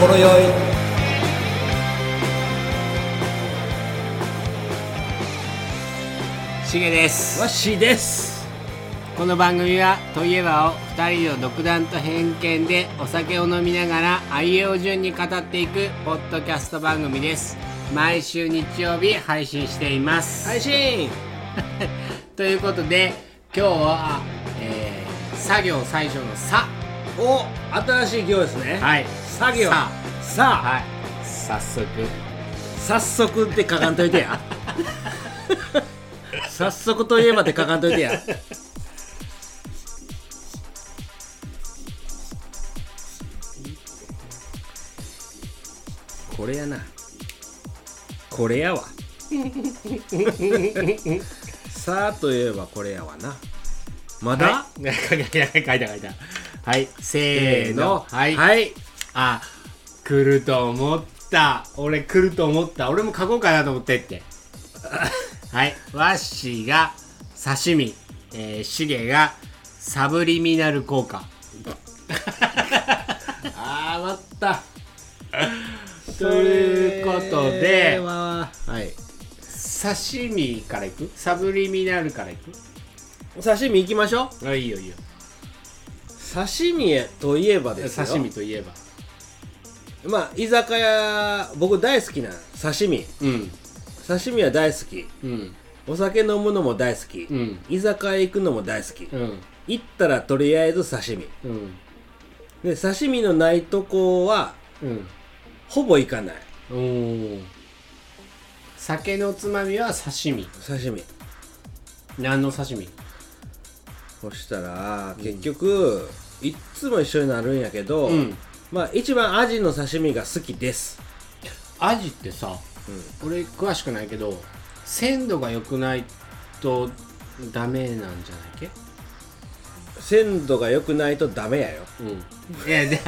ほろ酔い。しげです。わしです。この番組は「といえば」を2人の独断と偏見でお酒を飲みながら愛用順に語っていくポッドキャスト番組です。毎週日曜日配信しています、配信。ということで今日は、えー作業最初の「さ。お新しい行です」ね。はい作業。ささあ。はい。早速。早速って書かんといてや。早速といえばって書かんといてや。これやな。これやわ。さあといえばこれやわな。まだ、はい、書いた書いた書いた。はい。せーの。はい、はいあ来ると思った。俺来ると思った。俺も書こうかなと思ってって。はい。ワッシーが刺身。えー、シゲがサブリミナル効果。あー待った。ということでは。はい。刺身からいく？サブリミナルからいく？お刺身行きましょあいいよいいよ。う刺身といえばですよ。刺身といえばまあ居酒屋僕大好きな刺身。うん。刺身は大好き。うん。お酒飲むのも大好き、うん。居酒屋行くのも大好き、うん。行ったらとりあえず刺身。うん。で刺身のないとこはうん。ほぼ行かない。おー。酒のつまみは刺身。刺身。何の刺身？そしたら結局、いっつも一緒になるんやけど、うんまあ一番アジの刺身が好きです。アジってさ、俺詳しくないけど鮮度が良くないとダメなんじゃないっけ？鮮度が良くないとダメやよ。うん。いやで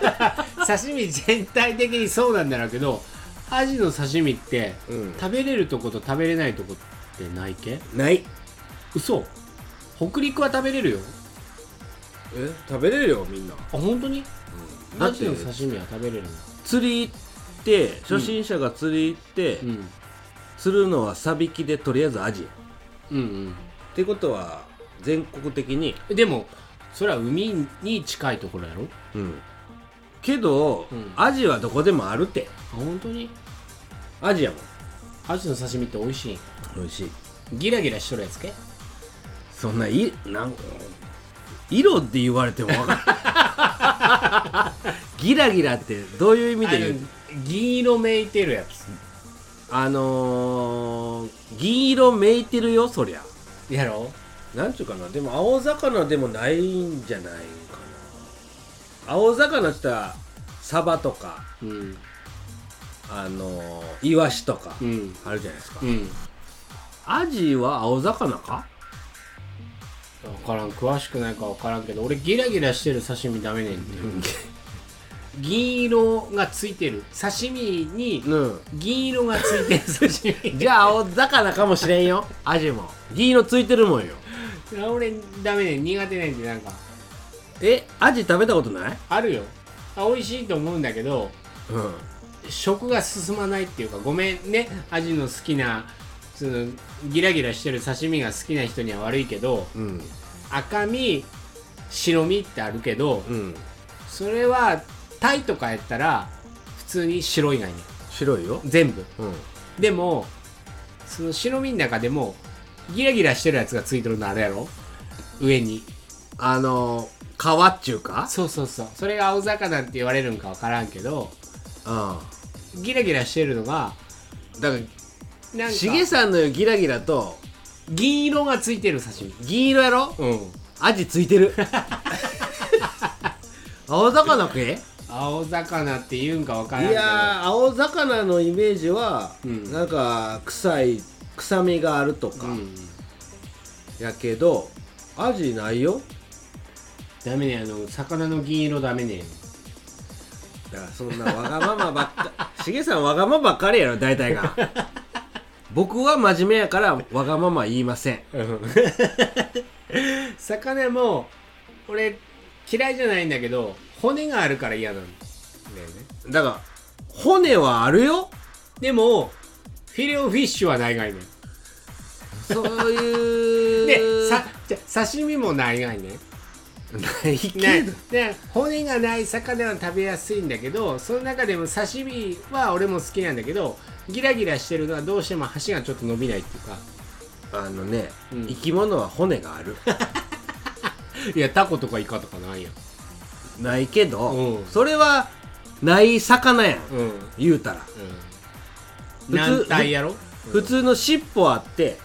刺身全体的にそうなんだろうけどアジの刺身って、うん。食べれるとこと食べれないとこってないけ？ない。嘘。北陸は食べれるよえ食べれるよみんな。あ本当に、だってアジの刺身は食べれるの？釣り行って初心者が釣り行って、うん。釣るのはサビキでとりあえずアジ。やうん。ってことは全国的に。うんでもそれは海に近いところやろ？うん。けど、うん。アジはどこでもあるって。あ本当に？アジやもん。アジの刺身って美味しい美味しい。ギラギラしとるやつけ？そんないなん色って言われても分かる ギラギラってどういう意味で言う？銀色めいてるやつ。あのー、銀色めいてるよそりゃ。やろ？なんちゅうかな？でも青魚でもないんじゃないかな。青魚って言ったらサバとかうん。あのー、イワシとかうん。あるじゃないですか、うん。アジは青魚か？分からん詳しくないか分からんけど俺ギラギラしてる刺身ダメねんって 銀色がついてる。刺身にうん。銀色がついてる刺身。じゃあ青魚かもしれんよ。アジも。銀色ついてるもんよ。俺ダメねん苦手ねんってなんか。えアジ食べたことない？あるよ。あ美味しいと思うんだけどうん。食が進まないっていうかごめんね。アジの好きなそのギラギラしてる刺身が好きな人には悪いけどうん。赤身白身ってあるけどうん。それはタイとかやったら普通に白いがいい。ね白いよ。全部。うん。でもその白身の中でもギラギラしてるやつがついてるのあるやろ？上に。あのー、皮っちゅうか？そうそうそう。それが青魚って言われるんか分からんけどうギラギラしてるのがんだかなんか。らしげさんのギラギラと銀色がついてる刺身。銀色やろ？うん。アジついてる。青魚食え青魚って言うんか分からんけど。いやー青魚のイメージは、うん。なんか臭い臭みがあるとか、うん。やけどアジないよ。ダメねあの魚の銀色ダメね。だからそんなわがままばっか しげさんわがままばっかりやろ大体が 僕は真面目やからわがまま言いません。魚も俺嫌いじゃないんだけど骨があるから嫌なんだ。よねだから骨はあるよ。でもフィレオフィッシュはないがいね。そういうでさじゃ刺身もないがいね。ないけねど、で骨がない魚は食べやすいんだけどその中でも刺身は俺も好きなんだけどギラギラしてるのはどうしても箸がちょっと伸びないっていうか。あのね、うん。生き物は骨がある。いやタコとかイカとかないやん。ないけど、うん。それはない魚やんうん。うん言うたら。普通軟体やろ？普通の尻尾あって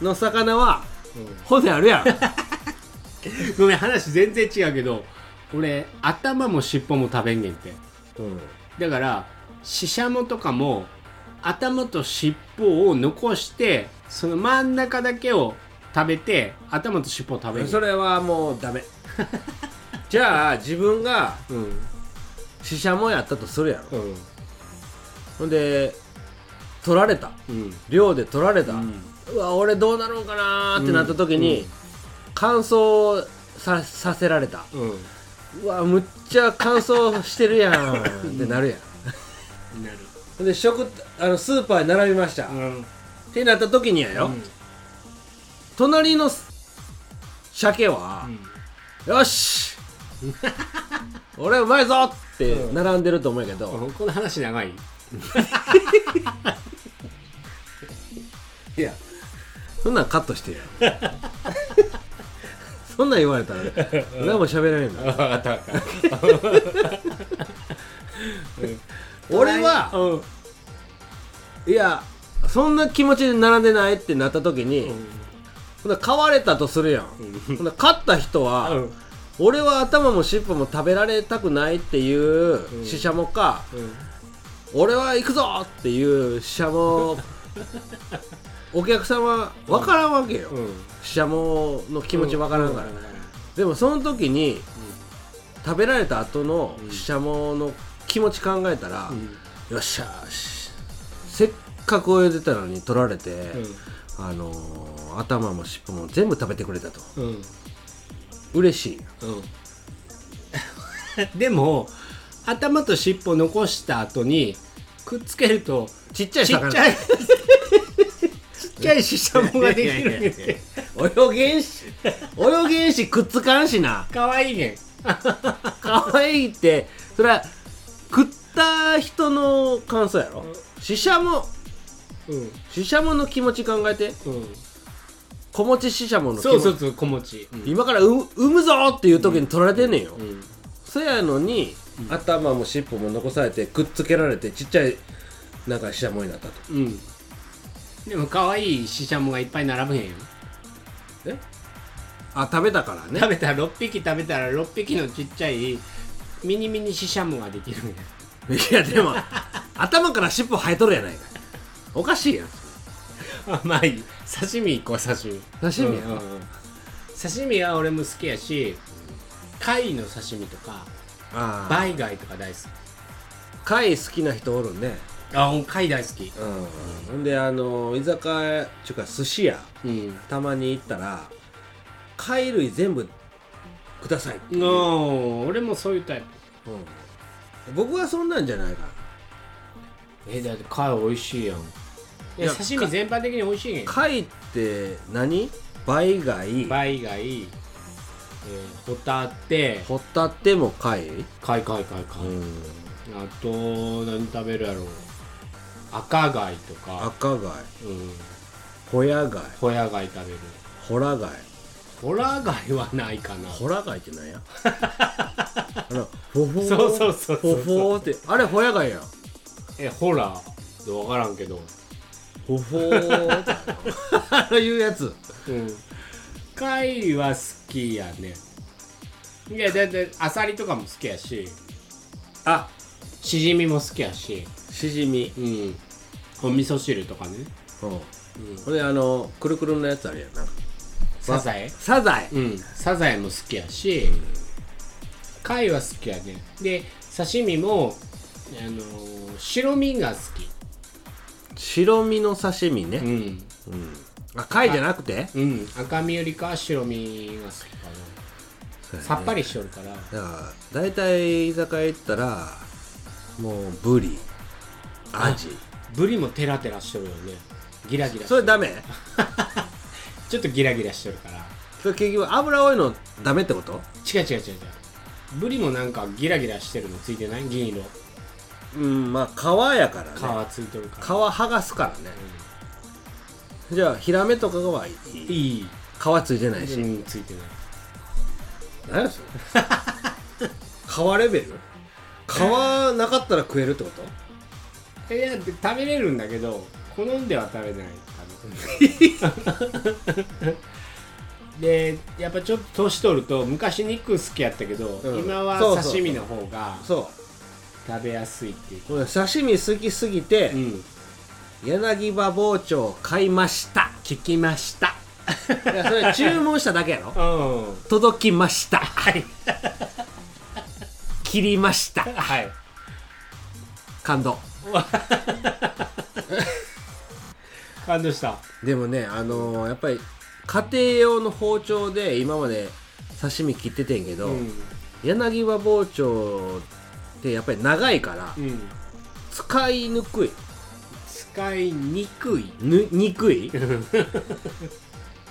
うん。の魚はうん。骨あるやん。ごめん話全然違うけど俺頭も尻尾も食べんねんって。うん。だからシシャモとかも頭と尻尾を残してその真ん中だけを食べて頭と尻尾を食べる。それはもうダメ。じゃあ自分がうんシシャモやったとするやろ。うん。ほんで取られた。うん。漁で取られた、ううわ俺どうなるんかなーってなった時に、うん。乾燥ささせられた。うん。うわむっちゃ乾燥してるやん。ってなるやんなる。で食あのスーパーに並びました、っうん。てなった時にやよ、隣の鮭は、よし。俺うまいぞ。って並んでると思うけど、うんこの話長い？いや。そんなんカットしてや。そんなん言われたら何も喋られんの。分かった分かった 俺はうん。いやそんな気持ちで並んでないってなった時に、ほんなら買われたとするやん、ほんなら買った人は、うん。俺は頭も尻尾も食べられたくないっていうシシャモか、俺は行くぞっていうシシャモお客さんは分からんわけよ、うん。シシャモの気持ち分からんから、うでもその時に、食べられた後のシシャモの気持ち考えたら、よっしゃせっかく泳いでたのに取られて、あのー頭も尻尾も全部食べてくれたと。うん。うん嬉しい。うん。でも頭と尻尾残した後にくっつけるとちっちゃい魚。ちっちゃい ちっちゃいシシャモができるんで泳げんし泳げんしくっつかんしな。かわいいね可愛いって。それは食った人の感想やろ？シシャモうん。シシャモの気持ち考えて。うん。子持ちシシャモの気持ち。そうそうそう小餅うん。今から産産むぞっていう時に取られてんねんよ、うん。そやのに、頭も尻尾も残されてくっつけられてちっちゃいなんかシシャモになったと。うん。でも可愛いシシャモがいっぱい並ぶへんよえ？あ食べたからね。食べたら6匹食べたら6匹のちっちゃいミニミニシシャモができるんやいやでも頭から尻尾生えとるやないか。おかしいやん。あ まあいい。刺身行こう刺身。刺身やうんうんうん。刺身は俺も好きやし貝の刺身とかああバイ貝とか大好貝好きな人おるね。きあうん貝大好き。うんほんであの居酒屋っていうか寿司屋。うん。たまに行ったら貝類全部くださいっていう、の俺もそういうタイプ。うん僕はそんなんじゃないからえだって貝美味しいやん。いやいや刺身全般的に美味しいねん。貝って何？バイ貝？バイ貝、えー、ホタテ。ホタテも貝？貝貝貝貝、うん。あと何食べるやろう。赤貝とか。赤貝。うん。ホヤ貝。ホヤ貝食べる。ホラ貝ホラ貝はないかな。ホラ貝ってなんや？あのフォフォーそうそうそうそう。フォフォーってあれホヤ貝や。んえホラー。分からんけど。フォフォーって。ああいうやつ。うん。貝は好きやね。いやだってアサリとかも好きやし。あ。シジミも好きやし。しじみ。うん。お味噌汁とかね。うん。うん。ほんであのくるくるのやつあるやんなサザエ？サザエ。うん。サザエも好きやし貝は好きやね。で刺身もあのー白身が好白身の刺身ね。きうん。あ貝じゃなくて？うん。赤身よりかは白身が好きかそうやね。さっぱりしとるから。だから大体居酒屋行ったらもうブリ。アジ。ブリもテラテラしとるよね。ギラギラしそれダメ？ちょっとギラギラしとるから。それ結局油多いのダメってこと？違う違う違う違う。ブリもなんかギラギラしてるのついてない？銀色。うんまあ皮やからね。皮ついとるから。皮剥がすからね。じゃあヒラメとかがはいい？いい。皮ついてないし。うんついてない。何やそれ？皮レベル？皮なかったら食えるってこと？いやで食べれるんだけど好んでは食べない でやっぱちょっと年取ると昔肉好きやったけど、うん。今はそうそうそう。刺身の方がそ食べやすいっていう。う俺刺身好きすぎて、うん。柳葉包丁買いました。聞きました。いやそれ注文しただけやろ。うん。届きました。はい。切りました。はい。感動感動した。でもねあのーやっぱり家庭用の包丁で今まで刺身切っててんけど、うん。柳葉包丁ってやっぱり長いからうん。使いにくい。使いにくい。ぬにくい？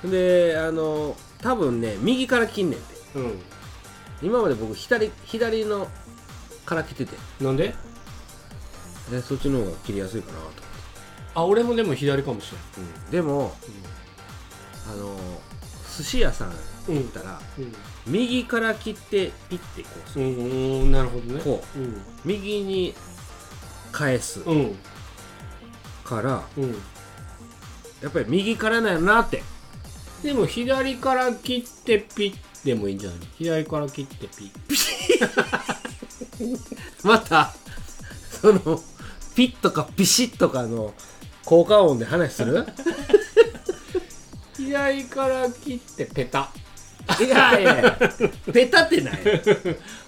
であの多分ね右から切んねんて。うん。今まで僕左左のから切ってて。なんで？でそっちの方が切りやすいかなと、あ俺もでも左かもしでもあの寿司屋さんれん行ったら、うん。右から切ってピッてこうする。うん。うんなるほどね。こう。うん。右に返す。うん。からうん。やっぱり右からなんやなって。でも左から切ってピッでもいいんじゃない？左から切ってピッ。またそのピッとかピシッとかの効果音で話する？左から切ってペタいやいや。ペタってない。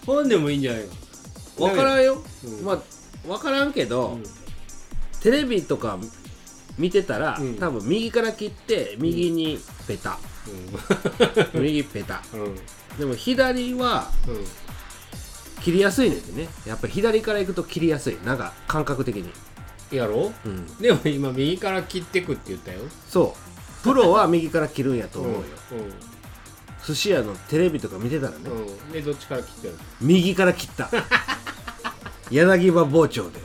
本でもいいんじゃないの？分からんよ、うん。まあ分からんけど、うん。テレビとか見てたら、うん。多分右から切って右にペタ、右ペタ。うん。うんでも左はうん。切りやすいねんてね。やっぱり左から行くと切りやすい。なんか感覚的に、やろ？うん、でも今右から切ってくって言ったよ。そう。プロは右から切るんやと思うよ、う寿司屋のテレビとか見てたらね、んうん。でどっちから切ってる右から切った。柳葉包丁で。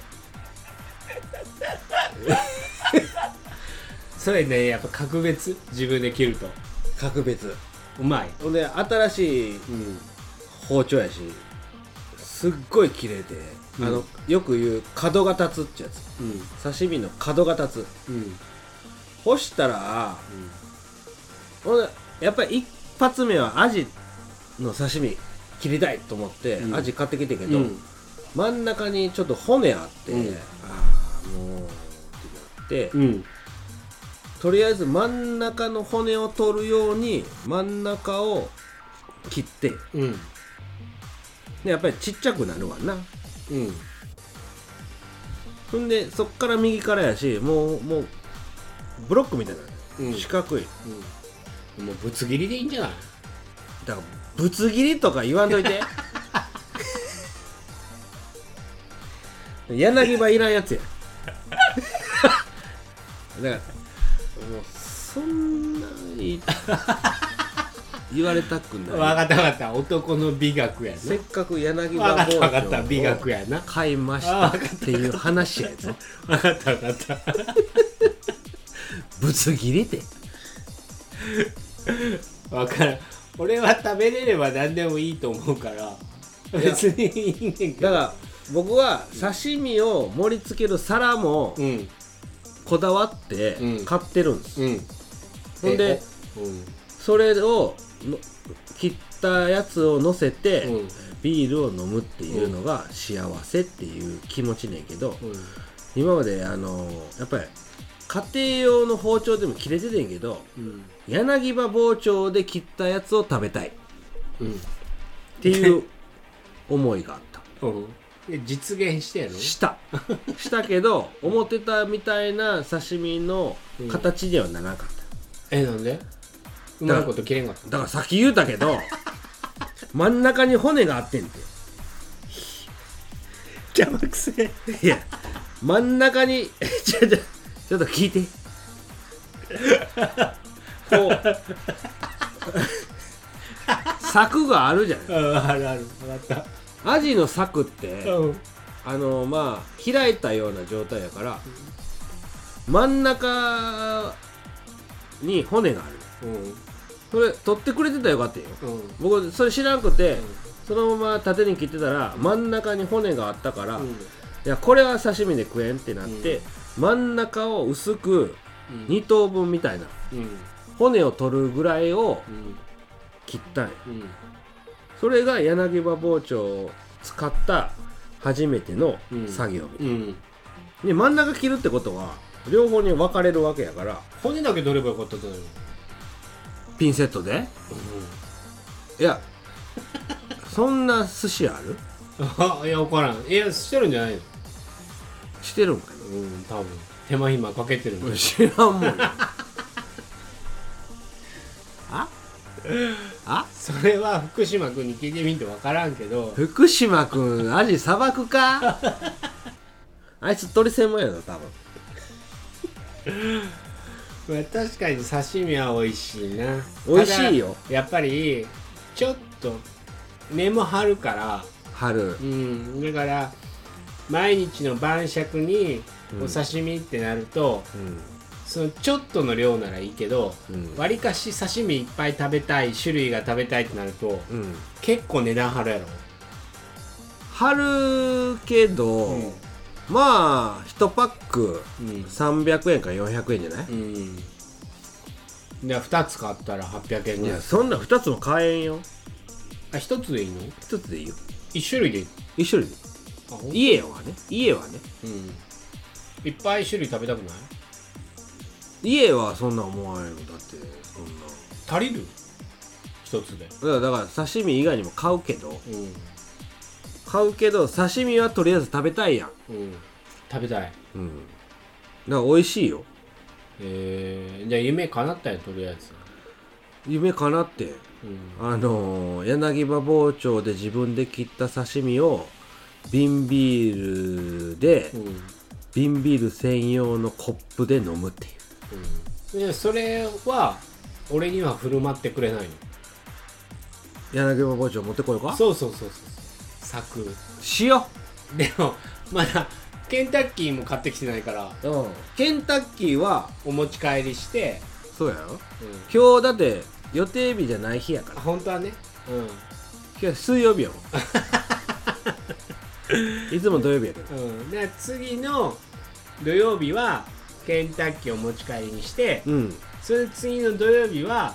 それねやっぱ格別？自分で切ると。格別。うまい。ほんで新しいうん。包丁やしすっごい綺麗で、うんあのよく言う角が立つってやつ。うん。刺身の角が立つ。うん。干したらほんでやっぱり一発目はアジの刺身切りたいと思って、うん。アジ買ってきてんけど、うん。真ん中にちょっと骨あって、うん。ああもうってなって、うん。とりあえず真ん中の骨を取るように真ん中を切って。うん。でやっぱりちっちゃくなるわなうん。ほんでそっから右からやしもうもうブロックみたいな、うん。四角い。うん。もうぶつ切りでいいんじゃない？だからぶつ切りとか言わんといて。柳葉いらんやつや。だからもうそんない言われたくない。わかったわかった。男の美学やせっかく柳葉包ったわかった。丁美学をやな。買いましたっていう話やぞ。わかったわかった。ぶつ切りって。わからん。俺は食べれれば何でもいいと思うから。別にいいねんけど。だから僕は刺身を盛り付ける皿もうん。こだわってうん。買ってるんです、うん。ほんでうんそれをの切ったやつを乗せて、うん。ビールを飲むっていうのが幸せっていう気持ちねんけど、うん。今まであのやっぱり家庭用の包丁でも切れててんけどうん。柳葉包丁で切ったやつを食べたい。っうん。ていう思いがあった。うん。で実現してやろした。したけど思ってたみたいな刺身の形にはならなかった、えなんで？うまいこと切れんかった。だからさっき言うたけど 真ん中に骨があってんて。邪魔くせえ。いや真ん中に ちょちょちょっと聞いて。こう。柵があるじゃないうんあるある。分かっアジの柵ってたうん。あのまあ開いたような状態やから真ん中に骨がある。うんそれ取ってくれてたらよかったよ。うん。僕それ知らんくて、そのまま縦に切ってたら真ん中に骨があったから、いやこれは刺身で食えんってなって、真ん中を薄くうん。2等分みたいなうん。骨を取るぐらいをうん。切ったんやうん。それが柳葉包丁を使った初めてのうん。作業、うん。で真ん中切るってことは両方に分かれるわけやから骨だけ取ればよかったじゃないのピンセットで？いやそんな寿司ある？あ いや分からん。いやしてるんじゃないの？してるんかうん多分。手間暇かけてるんだな知らんもん あ？あ？それは福島君に聞いてみんと分からんけど。福島くんアジさばくか？あいつ鳥専門やろ多分。まあ確かに刺身は美味しいな。美味しいよ。やっぱりちょっと根も張るから。春うん。だから毎日の晩酌にお刺身ってなると、うん。そのちょっとの量ならいいけどうん。わり、かし刺身いっぱい食べたい種類が食べたいってなるとうん。結構値段張るやろ。春けど、うんまあ1パックうん300円か400円じゃない、うん。で2つ買ったら800円いぐらい。やそんな2つも買えんよ。あ1つでいいの？1つでいいよ。1種類でいい一種類で。あほん家はね。家はね。うん。いっぱい種類食べたくない？家はそんな思わないのだってそんな。足りる？1つで。だからだから刺身以外にも買うけど。うん。買うけど刺身はとりあえず食べたいやん食べたい。うん。だから美味しいよ。え。ー、じゃあ夢叶ったよとりあえず。夢かなって。うん。あのー柳葉包丁で自分で切った刺身を瓶ビールでうん。瓶ビール専用のコップで飲むっていう。うん。でそれは俺には振る舞ってくれないの。柳葉包丁持ってこようか？そうそうそうそう。作しよでもまだケンタッキーも買ってきてないからう、うん、ケンタッキーはお持ち帰りして、そうやろ？うん、今日だって予定日じゃない日やから。本当はね。今日水曜日やもん。いつも土曜日やけど。うん、うん、で次の土曜日はケンタッキーをお持ち帰りにしてうん。その次の土曜日は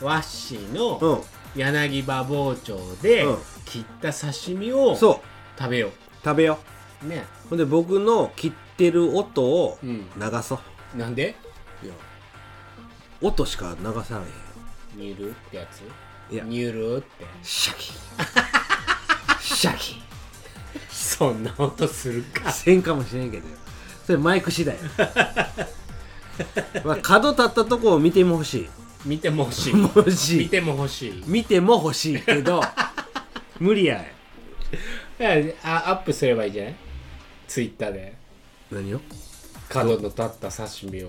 ワッシーのうん。柳葉包丁でうん。切った刺身をそう。食べよ食べようね。うほんで僕の切ってる音をうん流そう。なんで？いや。音しか流されへんニュルってやつ？いや。ニュルって。シャキ。シャキ。そんな音するか。せんかもしれんけどよ。それマイク次第 まあ角立ったとこを見ても欲し見ても欲しい。い欲しい。見ても欲しい。見ても欲しいけど無理や いやあアップすればいいじゃない？ツイッターで。何を？角の立った刺身を。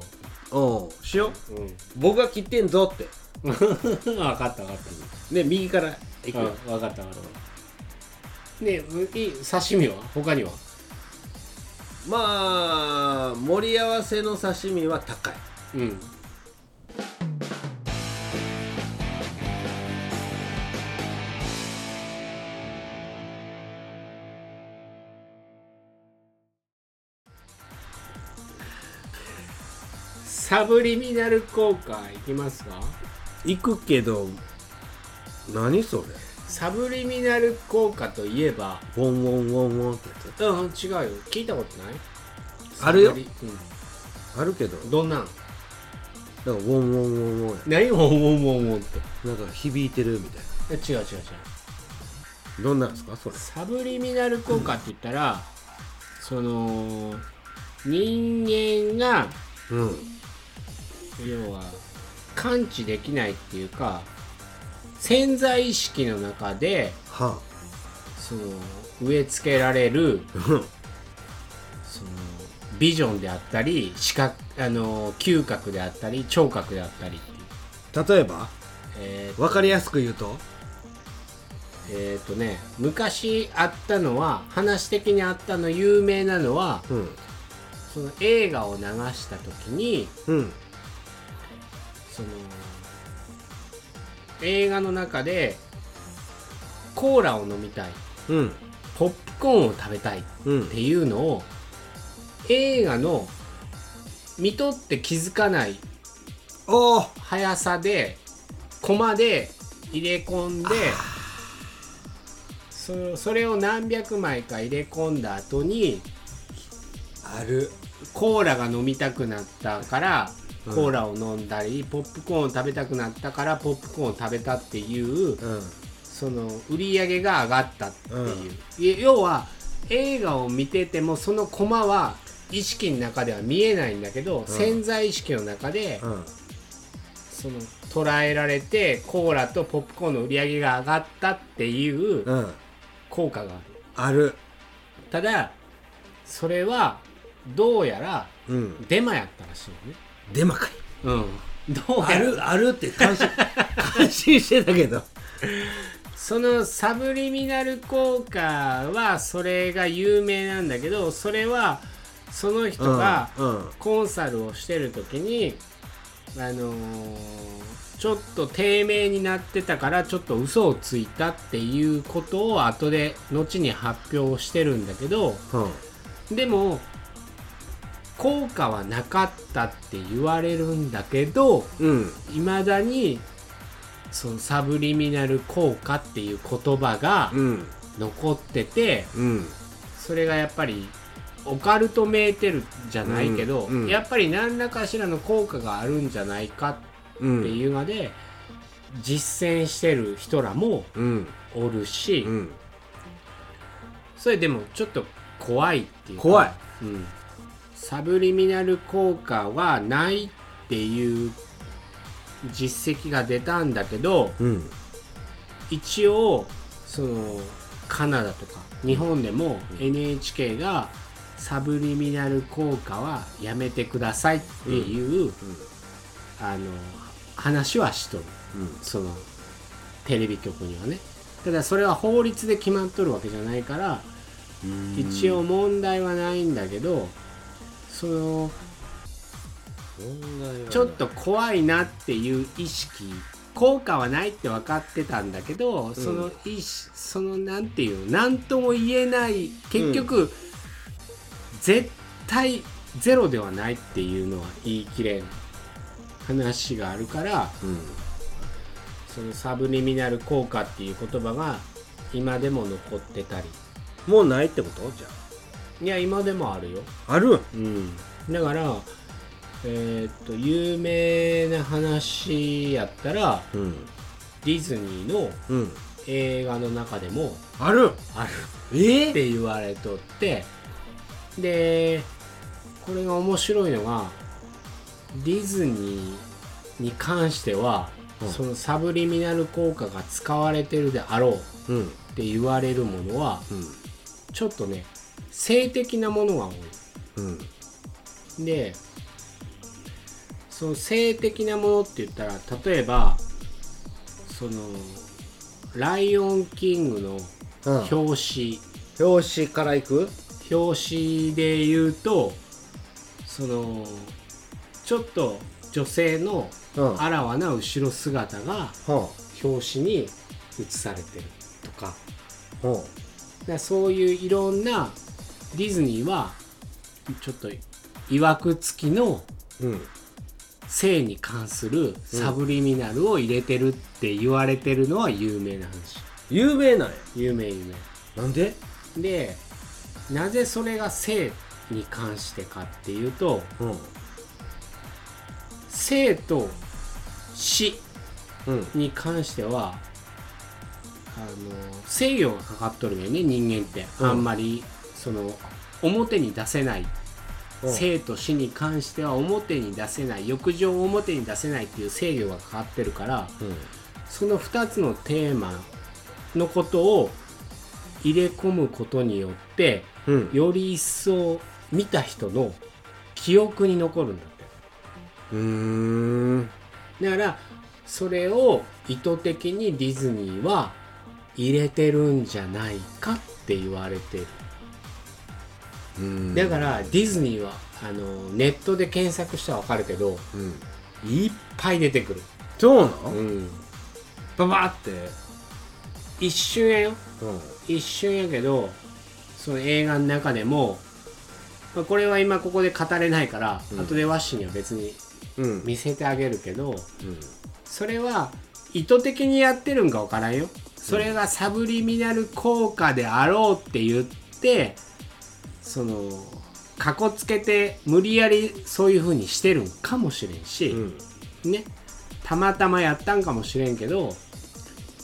おうしよう。うん。僕が切ってんぞって。分かった分かった。で右から行く。ようん分かった分かった。ねいい刺身は？他には？まあ盛り合わせの刺身は高い。うんサブリミナル効果いきますか？行くけど何それ？サブリミナル効果といえばウォンウォンウォンウォンってやうん違うよ。聞いたことない？あるよ。サブリつあるけど。うん、どん？なんウォンウォンウォンウォンや。何？をウォンウォンウォンウォンって。なんか響いてるみたいえ違う違う違う。などんなんですか？それ。サブリミナル効果って言ったら、その人間がうん要は感知できないっていうか潜在意識の中ではその植え付けられるあそのビジョンであったり視覚あの嗅覚であったり聴覚であったり例えば？えー分かりやすく言うと？えーとね昔あったのは話的にあったの有名なのはうん。その映画を流した時にうんその映画の中でコーラを飲みたいうん。ポップコーンを食べたいっうんていうのを映画の見とって気づかない速さでコマで入れ込んでそそれを何百枚か入れ込んだ後にある。コーラが飲みたくなったからうんコーラを飲んだり、ポップコーンを食べたくなったからポップコーンを食べたっていううん。その売り上げが上がったっていう、い要は映画を見ててもそのコマは意識の中では見えないんだけど、潜在意識の中でうん。その捉えられてコーラとポップコーンの売り上げが上がったっていううん。効果がある。ある。ただそれはどうやらうん。デマやったらしいよねデマかい。うん。どうあるあるって感心 感心してたけど。そのサブリミナル効果はそれが有名なんだけどそれはその人がうんうん。コンサルをしてる時にあのーちょっと低迷になってたからちょっと嘘をついたっていうことを後で後に発表してるんだけどうん。でも効果はなかったって言われるんだけどうん。いまだにそのサブリミナル効果っていう言葉がうん。残っててうん。それがやっぱりオカルトメーテルじゃないけど、うんうん。やっぱり何らかしらの効果があるんじゃないかうん。っていうので、実践してる人らもうん。おるし、うん。それでもちょっと怖いっていうか。怖い。うん、サブリミナル効果はないっていう実績が出たんだけどうん。一応そのカナダとか日本でも NHK がサブリミナル効果はやめてくださいっていう、あの話はしとる。そのテレビ局にはね。ただそれは法律で決まっとるわけじゃないから一応問題はないんだけどそのちょっと怖いなっていう意識効果はないって分かってたんだけど、その意識そのなんていう何とも言えない結局、絶対ゼロではないっていうのは言い切れん話があるからうん。そのサブリミナル効果っていう言葉が今でも残ってたり。もうないってこと？じゃいや今でもあるよ。あある？うん。だからえーっと有名な話やったらうん。ディズニーのうん。映画の中でもある？ある。え？って言われとってでこれが面白いのがディズニーに関しては、うん。そのサブリミナル効果が使われてるであろううん。って言われるものはうん。ちょっとね性的なものが多い。うん。でその性的なものって言ったら例えばその「ライオンキング」のうん。表紙、表紙からいく？表紙で言うとそのちょっと女性のあらわな後ろ姿があ表紙に写されてるとか。はだからそういういろんなディズニーはちょっといわくつきのあうん。性に関するサブリミナルを入れてるって言われてるのは有名な話。有名なんや。有名有なんで？名でなぜそれが性に関してかっていうとうん。生と死うん。に関してはあの制御がかかっとるよね人間って、うん。あんまりその表に出せない。うん。生と死に関しては表に出せない。欲情を表に出せないっていう制御がかかってるからその2つのテーマのことを入れ込むことによってうん。より一層見た人の記憶に残るんだって。うーん。だからそれを意図的にディズニーは入れてるんじゃないかって言われてる。うんだからディズニーはあのネットで検索したら分かるけどうん。いっぱい出てくる、そうなの？うん、ババって。一瞬やよ。うん。一瞬やけどその映画の中でも、まあ、これは今ここで語れないから、うん。後でワッシーには別にうん。見せてあげるけどそれは意図的にやってるんか分からんよ。それがサブリミナル効果であろうって言ってそのかこつけて無理やりそういう風にしてるんかもしれんし、うん。ね。たまたまやったんかもしれんけど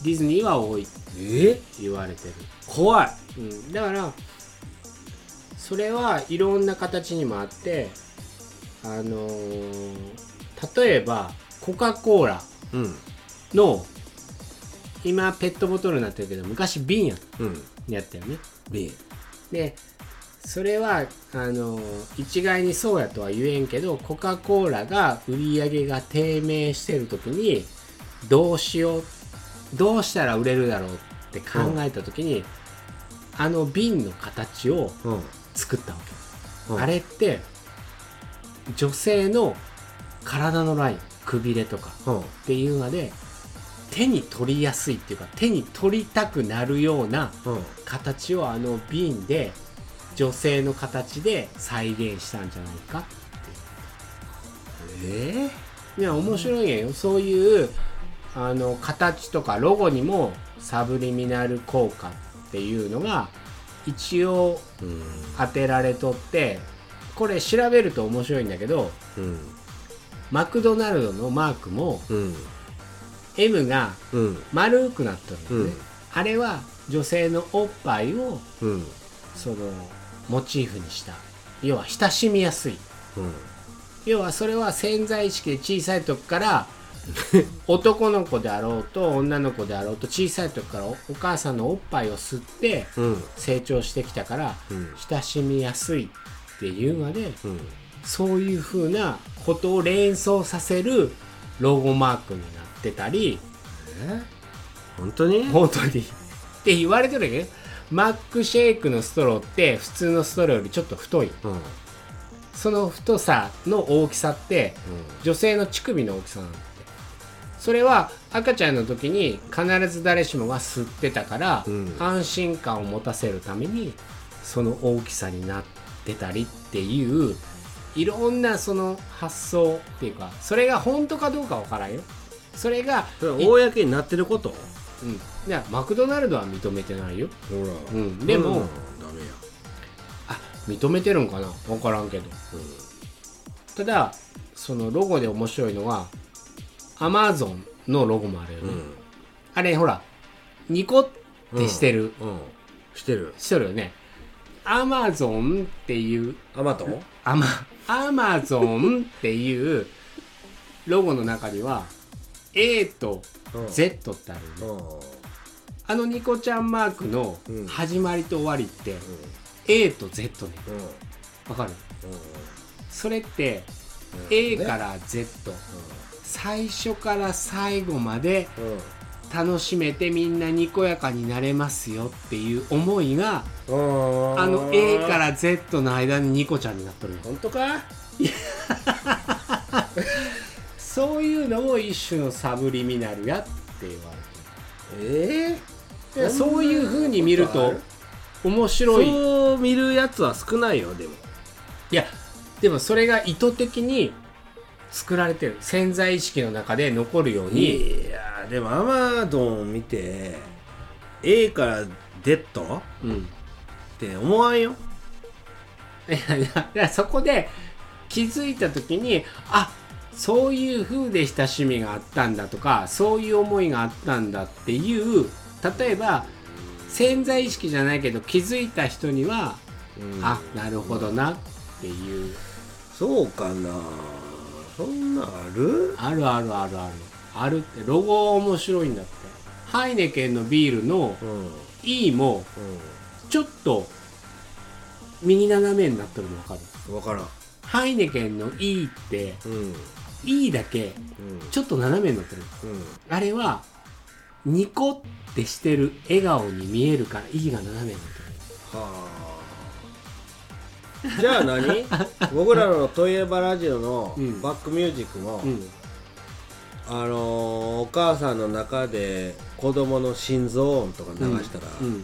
ディズニーは多い。ってえ？言われてる、怖い。うん、だからそれはいろんな形にもあってあのー例えばコカ・コーラうん。の今ペットボトルになってるけど昔瓶やうん。やったよね。B でそれはあの一概にそうやとは言えんけどコカ・コーラが売り上げが低迷してる時にどうしようどうしたら売れるだろうって考えた時に、あの瓶の形をうん。作ったわけ、うん。あれって女性の体のラインくびれとかうん。っていうので手に取りやすいっていうか手に取りたくなるようなうん。形をあの瓶で女性の形で再現したんじゃないかえいや面白いんやよ。そういうあの形とかロゴにもサブリミナル効果っていうのが一応当てられとってこれ調べると面白いんだけどうん。マクドナルドのマークもうん。M がうん。丸くなってるんですね、うん。あれは女性のおっぱいをうん。そのモチーフにした。要は親しみやすい。うん。要はそれは潜在意識で小さい時から 男の子であろうと女の子であろうと小さい時からおお母さんのおっぱいを吸ってうん。成長してきたからうん。親しみやすいっていうのでうん。そういうふうなことを連想させるロゴマークになってたり。え？本当に？本当に。って言われてるけどマックシェイクのストローって普通のストローよりちょっと太い。うん。うんその太さの大きさって女性の乳首の大きさなんだって。それは赤ちゃんの時に必ず誰しもが吸ってたから、うん。安心感を持たせるためにその大きさになってたりっていういろんなその発想っていうかそれが本当かどうかわからんよ。それが公になってること？うん、いやマクドナルドは認めてないよ。ほら。うん。でもダメや。あ認めてるんかな？分からんけど。ただそのロゴで面白いのはアマゾンのロゴもあるよね、うん。あれほらニコってしてる、うん。してる。してるよね。アマゾンっていうアマトン？アマアマゾンっていうロゴの中には A と Z ってあるよね、あのニコちゃんマークのうん。始まりと終わりって A と Z ね。うん。わかる？うん。それってうん。A から Z 最初から最後まで楽しめてみんなにこやかになれますよっていう思いがうん。あの A から Z の間にニコちゃんになっとるよ。本当か？そういうのも一種のサブリミナルやって言わええれてる。そういう風に見ると面白い。そう見るやつは少ないよでも。いやでもそれが意図的に作られてる。潜在意識の中で残るように。いやでもアマゾン見て A から Z っうん。て思わんよ？いやいやそこで気づいた時にあそういう風で親しみがあったんだとかそういう思いがあったんだっていう例えば潜在意識じゃないけど気づいた人には、うん。あなるほどなっていう。そうかな。そんなんある？あるあるあるある。あるってロゴは面白いんだって。ハイネケンのビールのうん。E もちょっと右斜めになってるの分かる？うん分からん。ハイネケンの E ってうん E だけうん。ちょっと斜めになってる。うん。あれはニコってしてる笑顔に見えるから E が斜めになってる。はあ。じゃあ何？僕らの「といえばラジオ」のうん。バックミュージックも、うん。あのーお母さんの中で子供の心臓音とか流したら、うん。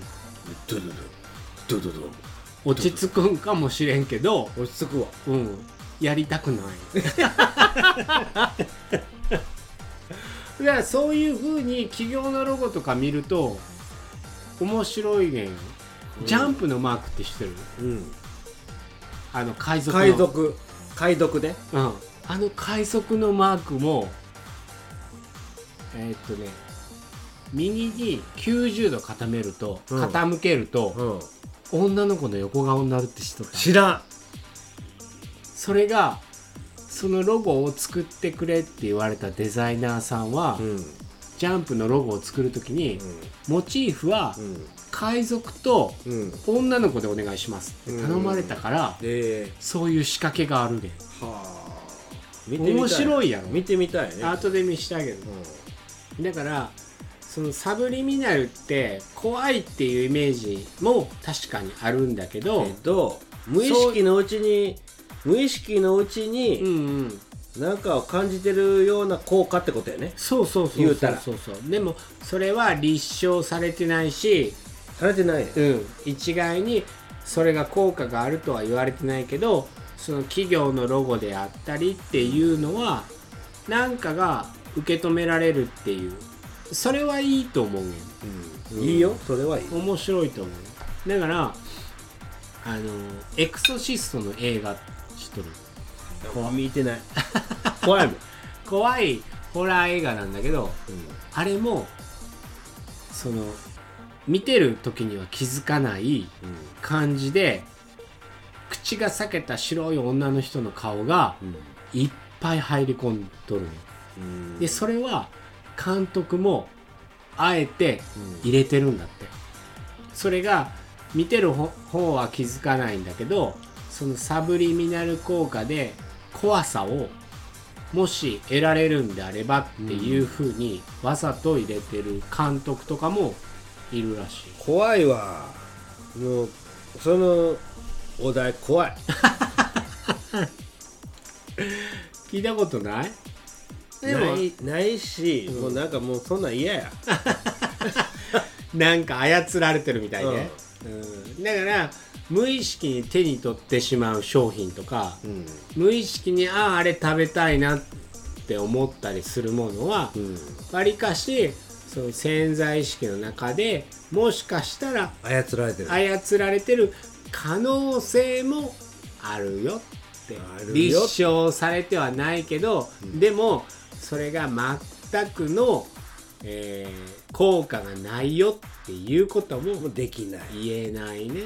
ドゥドゥドゥドゥドゥド落ち着くんかもしれんけど、ゥ落ち着くわうん、やりたくない。だからそういうふうに企業のロゴとか見ると面白いねん。ジャンプのマークって知ってる、うん。あの海賊の。海賊。海賊ねうん、あの快速のマークもえーっとね右に90度傾めると、うん。傾けると、うん。女の子の横顔になるって知っとった。知らんそれがそのロゴを作ってくれって言われたデザイナーさんは、うん。ジャンプのロゴを作るときに、モチーフはうん。海賊とうん。女の子でお願いしますって頼まれたから、でそういう仕掛けがあるね面白いやろ。見てみたいね。後で見してあげるだからそのサブリミナルって怖いっていうイメージも確かにあるんだけど無意識のうちに無意識のうちうんにうん。何かを感じてるような効果ってことやね。そうそうそう言うたら。そうそう。でもそれは立証されてないし、されてないね。うん、一概にそれが効果があるとは言われてないけどその企業のロゴであったりっていうのは何かが受け止められるっていう。それはいいと思うねん。いいよ。それはいい。面白いと思う。だからあのエクソシストの映画知っとる？見てない。怖いもん。怖いホラー映画なんだけどあれもその見てる時には気づかない感じで口が裂けた白い女の人の顔がいっぱい入り込んどるの。でそれは監督もあえて入れてるんだって。それが見てるほ方は気づかないんだけどそのサブリミナル効果で怖さをもし得られるんであればっていうふうにわざと入れてる監督とかもいるらしい。怖いわ。もうそのお題怖い。聞いたことない？でもないないし、もうなんかもうそんなん嫌や。なんか操られてるみたいで、うん。だから無意識に手に取ってしまう商品とか、うん。無意識にあああれ食べたいなって思ったりするものはうん。わりかしその潜在意識の中でもしかしたら操られてる。操られてる可能性もあるよってあるよ。立証されてはないけど、でもそれが全くの、えー効果がないよっていうこともできない。言えないね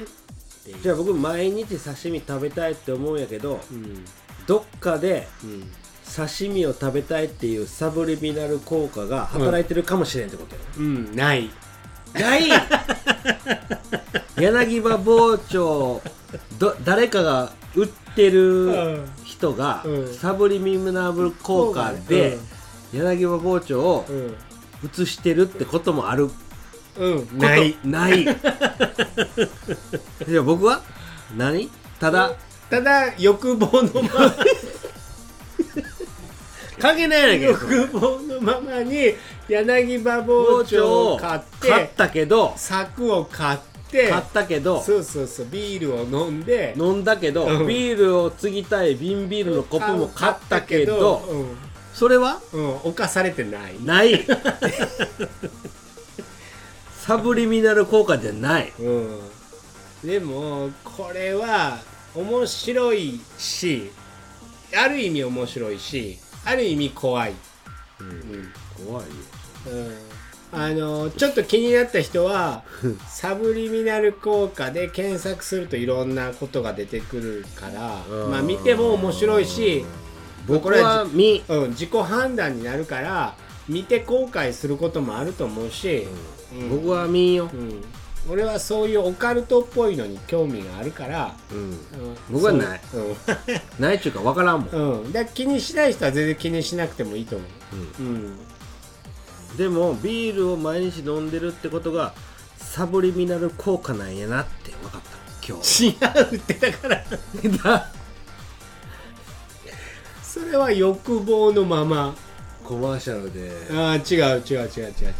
っていう。じゃあ僕毎日刺身食べたいって思うんやけどうん。どっかでうん。刺身を食べたいっていうサブリミナル効果が働いてるかもしれんってことやうんない。ない？柳葉包丁ど誰かが売ってる人がうん。サブリミナル効果で柳葉包丁をうん。映してるってこともあるうん。ない。ない。じゃあ僕は？何？ただ？ただ欲望のまま。関係ないねんけど欲望のままに柳葉包丁を買って買ったけど柵を買って買ったけどそうそうそうビールを飲んで飲んだけど、うん。ビールを継ぎたい瓶ビールのコップも買ったけどうん。それは？うん、犯されてない。ない サブリミナル効果じゃない。うん。でもこれは面白いしある意味面白いしある意味怖い、うん。怖いよ。うん、あのちょっと気になった人はサブリミナル効果で検索するといろんなことが出てくるからうん。まあ見ても面白いし僕は見うん、自己判断になるから見て後悔することもあると思うし、うん。僕は見んよ。う、ん、俺はそういうオカルトっぽいのに興味があるから、うん。うん。僕はない。そう。ないっちゅうか分からんもん、うん、うん、だ気にしない人は全然気にしなくてもいいと思う。うん。でもビールを毎日飲んでるってことがサブリミナル効果なんやなって分かった。今日 違うってだから。それは欲望のままコマーシャルで。ああ違う違う違う違う違う。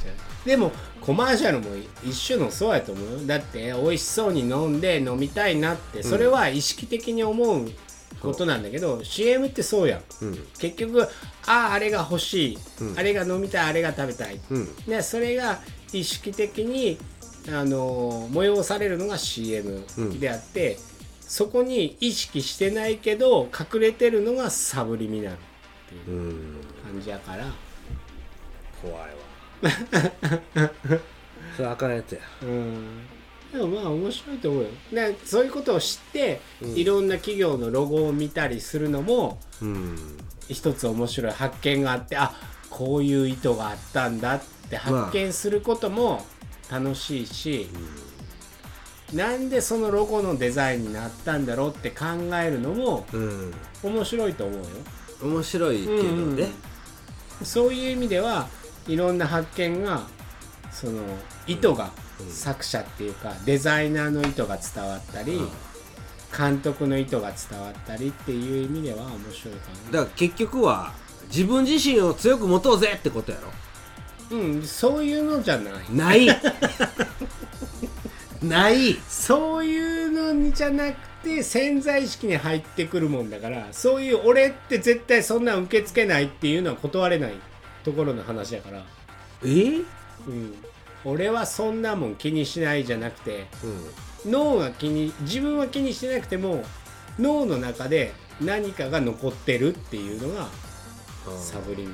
でもコマーシャルも一種のそうやと思うよ。だって美味しそうに飲んで飲みたいなってそれは意識的に思うことなんだけど、CM ってそうやん。うん。結局あああれが欲しい、うん。あれが飲みたいあれが食べたい、うん。でそれが意識的にあの催されるのが CM うん。であって、そこに意識してないけど隠れてるのがサブリミナルっていう。うん感じやから、怖いわ。それあかんやつや。うん、でもまあ面白いと思うよ。でそういうことを知って、うん。いろんな企業のロゴを見たりするのもうん。一つ面白い発見があってあこういう意図があったんだって発見することも楽しいし、なんでそのロゴのデザインになったんだろうって考えるのもうん。面白いと思うよ。面白いけどね、うんうんそういう意味ではいろんな発見がその意図が、うん。作者っていうかデザイナーの意図が伝わったり、うん監督の意図が伝わったりっていう意味では面白いかだから結局は自分自身を強く持とうぜってことやろ。なうんそういうのじゃない。ない。ない。そういうのにじゃなくて潜在意識に入ってくるもんだからそういう俺って絶対そんなん受け付けないっていうのは断れないところの話やから、え？うん。うん、俺はそんなもん気にしないじゃなくて脳が気に自分は気にしてなくても脳の中で何かが残ってるっていうのがサブリミ。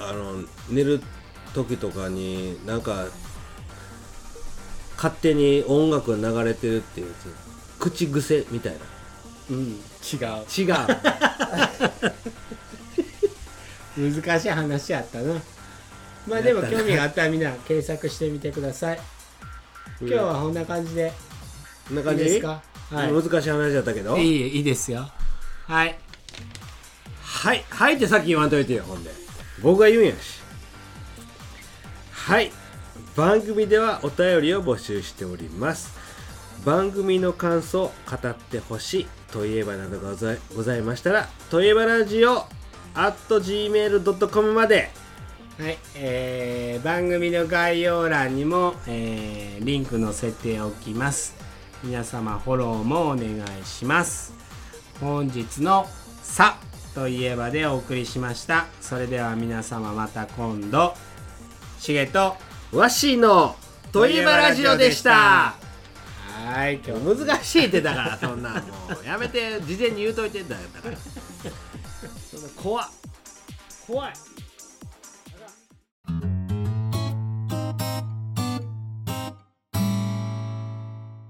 ナあの寝る時とかになんか勝手に音楽が流れてるっていうやつ。口癖みたいな。ルうん違う。違う。難しい話やったな。まあでも興味があったらみんな検索してみてください。今日はこんな感じで。こんない感じ？いですか？はい。難しい話だったけど。いいいいですよ。はい。はい。はいってさっき言わんといてよほんで。僕が言うんやし。はい番組ではお便りを募集しております。番組の感想語ってほしいといえばなどがございございましたらといえばラジオ at gmail.com まで。はい、えー番組の概要欄にも、えーリンク載せておきます。皆様フォローもお願いします。本日の「さ」といえばでお送りしました。それでは皆様また今度。しげとわっしーのといえばラジオでした。はい。今日も難しいってだからそんなんもうやめて事前に言うといてんだよだから。そんな怖っ怖い